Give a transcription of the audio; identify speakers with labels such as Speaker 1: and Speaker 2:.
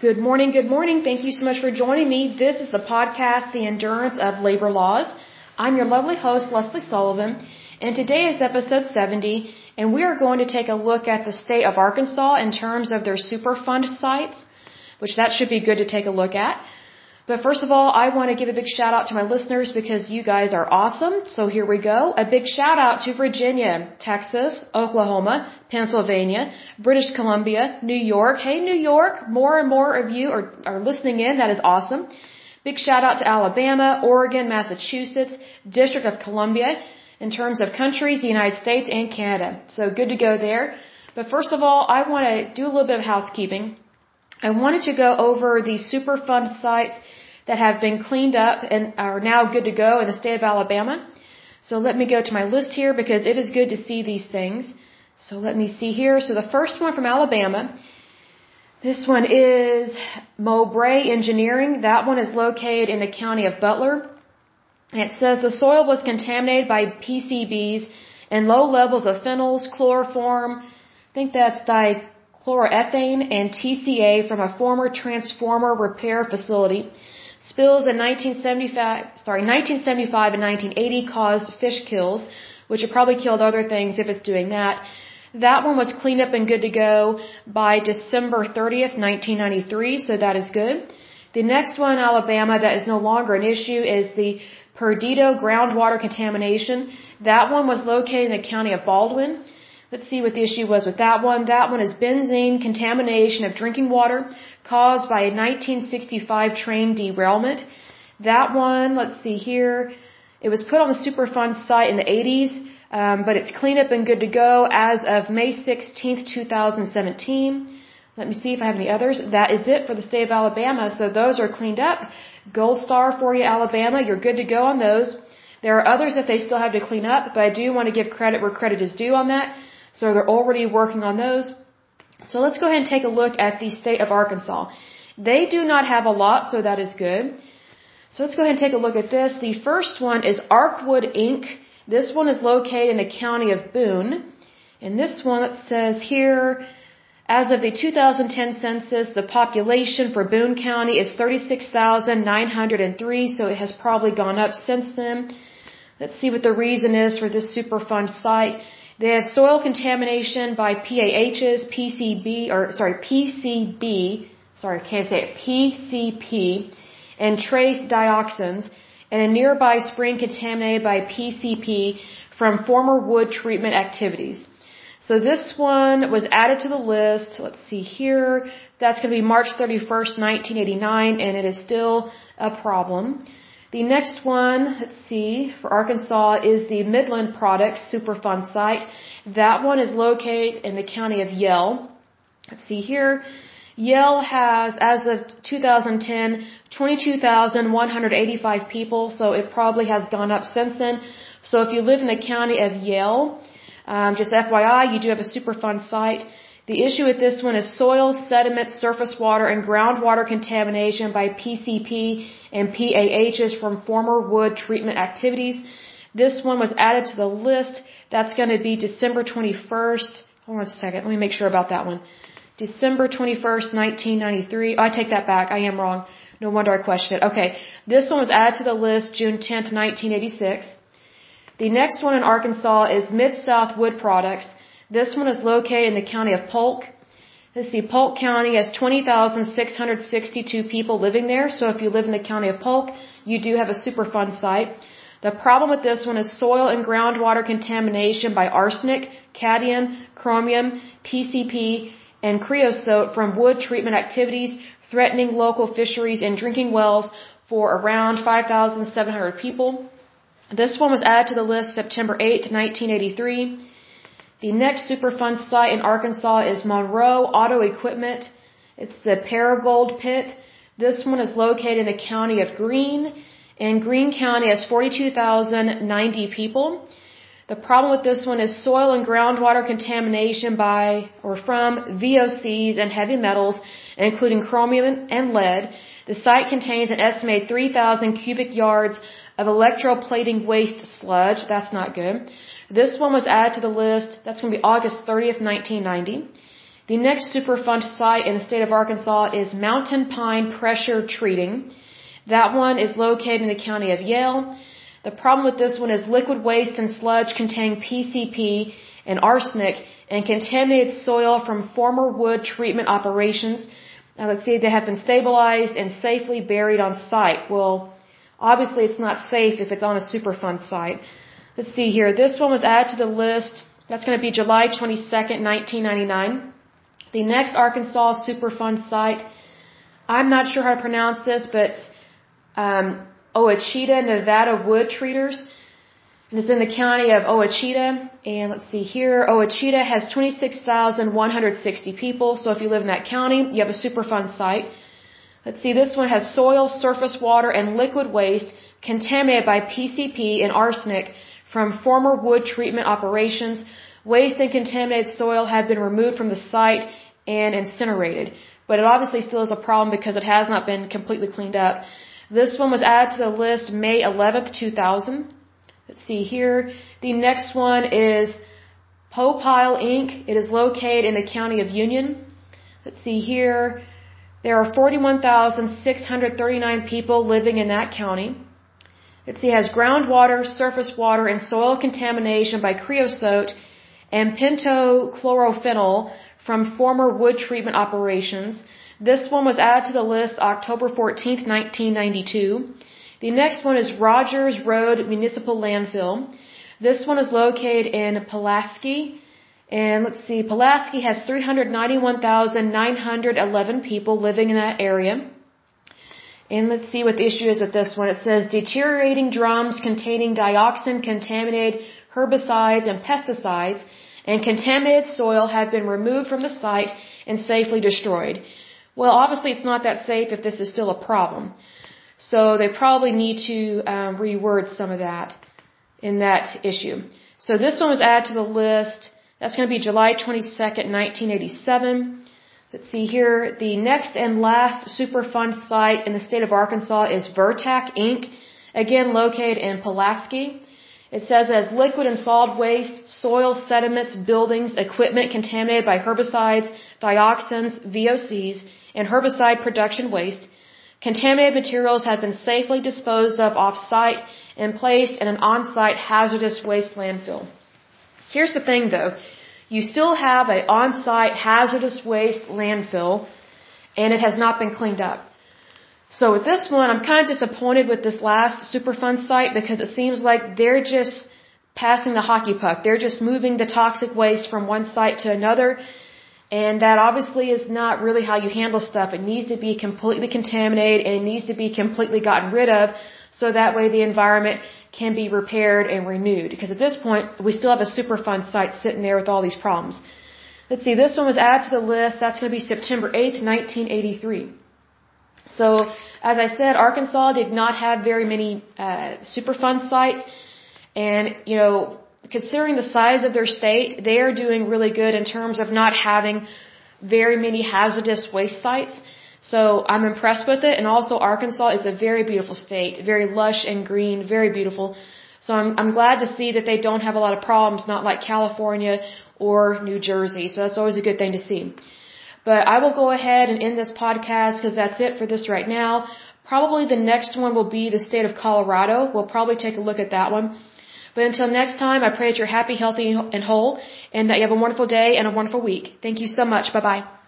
Speaker 1: Good morning, good morning. Thank you so much for joining me. This is the podcast, The Endurance of Labor Laws. I'm your lovely host, Lesley Sullivan, and today is episode 70, and we are going to take a look at the state of Arkansas in terms of their Superfund sites, which that should be good to take a look at. But first of all, I want to give a big shout out to my listeners because you guys are awesome. So here we go. A big shout out to Virginia, Texas, Oklahoma, Pennsylvania, British Columbia, New York. Hey, New York, more and more of you are, are listening in. That is awesome. Big shout out to Alabama, Oregon, Massachusetts, District of Columbia. In terms of countries, the United States and Canada. So good to go there. But first of all, I want to do a little bit of housekeeping. I wanted to go over the Superfund sites that have been cleaned up and are now good to go in the state of Alabama. So let me go to my list here because it is good to see these things. So let me see here. So the first one from Alabama, this one is Mowbray Engineering. That one is located in the county of Butler. it says the soil was contaminated by PCBs and low levels of phenols, chloroform, I think that's dichloroethane and TCA from a former transformer repair facility. Spills in 1975, sorry, 1975 and 1980 caused fish kills, which have probably killed other things if it's doing that. That one was cleaned up and good to go by December 30th, 1993, so that is good. The next one, Alabama, that is no longer an issue is the Perdido groundwater contamination. That one was located in the county of Baldwin. Let's see what the issue was with that one. That one is benzene contamination of drinking water caused by a 1965 train derailment. That one, let's see here, it was put on the Superfund site in the 80s, um, but it's cleaned up and good to go as of May 16th, 2017. Let me see if I have any others. That is it for the state of Alabama. So those are cleaned up. Gold star for you, Alabama. You're good to go on those. There are others that they still have to clean up, but I do want to give credit where credit is due on that. So they're already working on those. So let's go ahead and take a look at the state of Arkansas. They do not have a lot, so that is good. So let's go ahead and take a look at this. The first one is Arkwood Inc. This one is located in the county of Boone. And this one, it says here, as of the 2010 census, the population for Boone County is 36,903, so it has probably gone up since then. Let's see what the reason is for this Superfund site. They have soil contamination by PAHs, PCB, or sorry, PCB, sorry, can't say it, PCP, and trace dioxins, and a nearby spring contaminated by PCP from former wood treatment activities. So this one was added to the list. Let's see here. That's going to be March 31st, 1989, and it is still a problem. The next one, let's see, for Arkansas is the Midland Products Superfund site. That one is located in the county of Yell. Let's see here. Yell has, as of 2010, 22,185 people, so it probably has gone up since then. So if you live in the county of Yell, um, just FYI, you do have a Superfund site. The issue with this one is soil, sediment, surface water, and groundwater contamination by PCP and PAHs from former wood treatment activities. This one was added to the list. That's going to be December 21st. Hold on a second. Let me make sure about that one. December 21st, 1993. Oh, I take that back. I am wrong. No wonder I questioned it. Okay. This one was added to the list June 10th, 1986. The next one in Arkansas is Mid-South Wood Products. This one is located in the county of Polk. Let's see, Polk County has 20,662 people living there. So if you live in the county of Polk, you do have a Superfund site. The problem with this one is soil and groundwater contamination by arsenic, cadmium, chromium, PCP, and creosote from wood treatment activities threatening local fisheries and drinking wells for around 5,700 people. This one was added to the list September 8, 1983. The next Superfund site in Arkansas is Monroe Auto Equipment. It's the Paragould Pit. This one is located in the county of Greene, and Greene County has 42,090 people. The problem with this one is soil and groundwater contamination by or from VOCs and heavy metals, including chromium and lead. The site contains an estimated 3,000 cubic yards of electroplating waste sludge. That's not good. This one was added to the list. That's going to be August 30th, 1990. The next Superfund site in the state of Arkansas is Mountain Pine Pressure Treating. That one is located in the county of Yell. The problem with this one is liquid waste and sludge contain PCP and arsenic and contaminated soil from former wood treatment operations. Now let's see, they have been stabilized and safely buried on site. Well, obviously it's not safe if it's on a Superfund site. Let's see here. This one was added to the list. That's going to be July 22nd, 1999. The next Arkansas Superfund site, I'm not sure how to pronounce this, but um, Ouachita, Nevada Wood Treaters. And it's in the county of Ouachita. And let's see here, Ouachita has 26,160 people. So if you live in that county, you have a Superfund site. Let's see, this one has soil, surface water, and liquid waste contaminated by PCP and arsenic from former wood treatment operations. Waste and contaminated soil have been removed from the site and incinerated. But it obviously still is a problem because it has not been completely cleaned up. This one was added to the list May 11th, 2000. Let's see here. The next one is Popile Inc. It is located in the county of Union. Let's see here. There are 41,639 people living in that county. Let's see, has groundwater, surface water, and soil contamination by creosote and pentachlorophenol from former wood treatment operations. This one was added to the list October 14, 1992. The next one is Rogers Road Municipal Landfill. This one is located in Pulaski. And let's see, Pulaski has 391,911 people living in that area. And let's see what the issue is with this one. It says deteriorating drums containing dioxin contaminated herbicides and pesticides and contaminated soil have been removed from the site and safely destroyed. Well, obviously it's not that safe if this is still a problem. So they probably need to um, reword some of that in that issue. So this one was added to the list. That's going to be July 22nd, 1987. Let's see here. The next and last Superfund site in the state of Arkansas is Vertac Inc., again located in Pulaski. It says as liquid and solid waste, soil, sediments, buildings, equipment contaminated by herbicides, dioxins, VOCs, and herbicide production waste. Contaminated materials have been safely disposed of off-site and placed in an on-site hazardous waste landfill. Here's the thing though. You still have an on-site hazardous waste landfill and it has not been cleaned up. So with this one, I'm kind of disappointed with this last Superfund site because it seems like they're just passing the hockey puck. They're just moving the toxic waste from one site to another and that obviously is not really how you handle stuff. It needs to be completely contaminated and it needs to be completely gotten rid of so that way the environment can be repaired and renewed. Because at this point, we still have a Superfund site sitting there with all these problems. Let's see, this one was added to the list. That's going to be September 8th, 1983. So, as I said, Arkansas did not have very many uh, Superfund sites. And, you know, considering the size of their state, they are doing really good in terms of not having very many hazardous waste sites. So I'm impressed with it. And also Arkansas is a very beautiful state, very lush and green, very beautiful. So I'm, I'm glad to see that they don't have a lot of problems, not like California or New Jersey. So that's always a good thing to see. But I will go ahead and end this podcast because that's it for this right now. Probably the next one will be the state of Colorado. We'll probably take a look at that one. But until next time, I pray that you're happy, healthy, and whole, and that you have a wonderful day and a wonderful week. Thank you so much. Bye bye.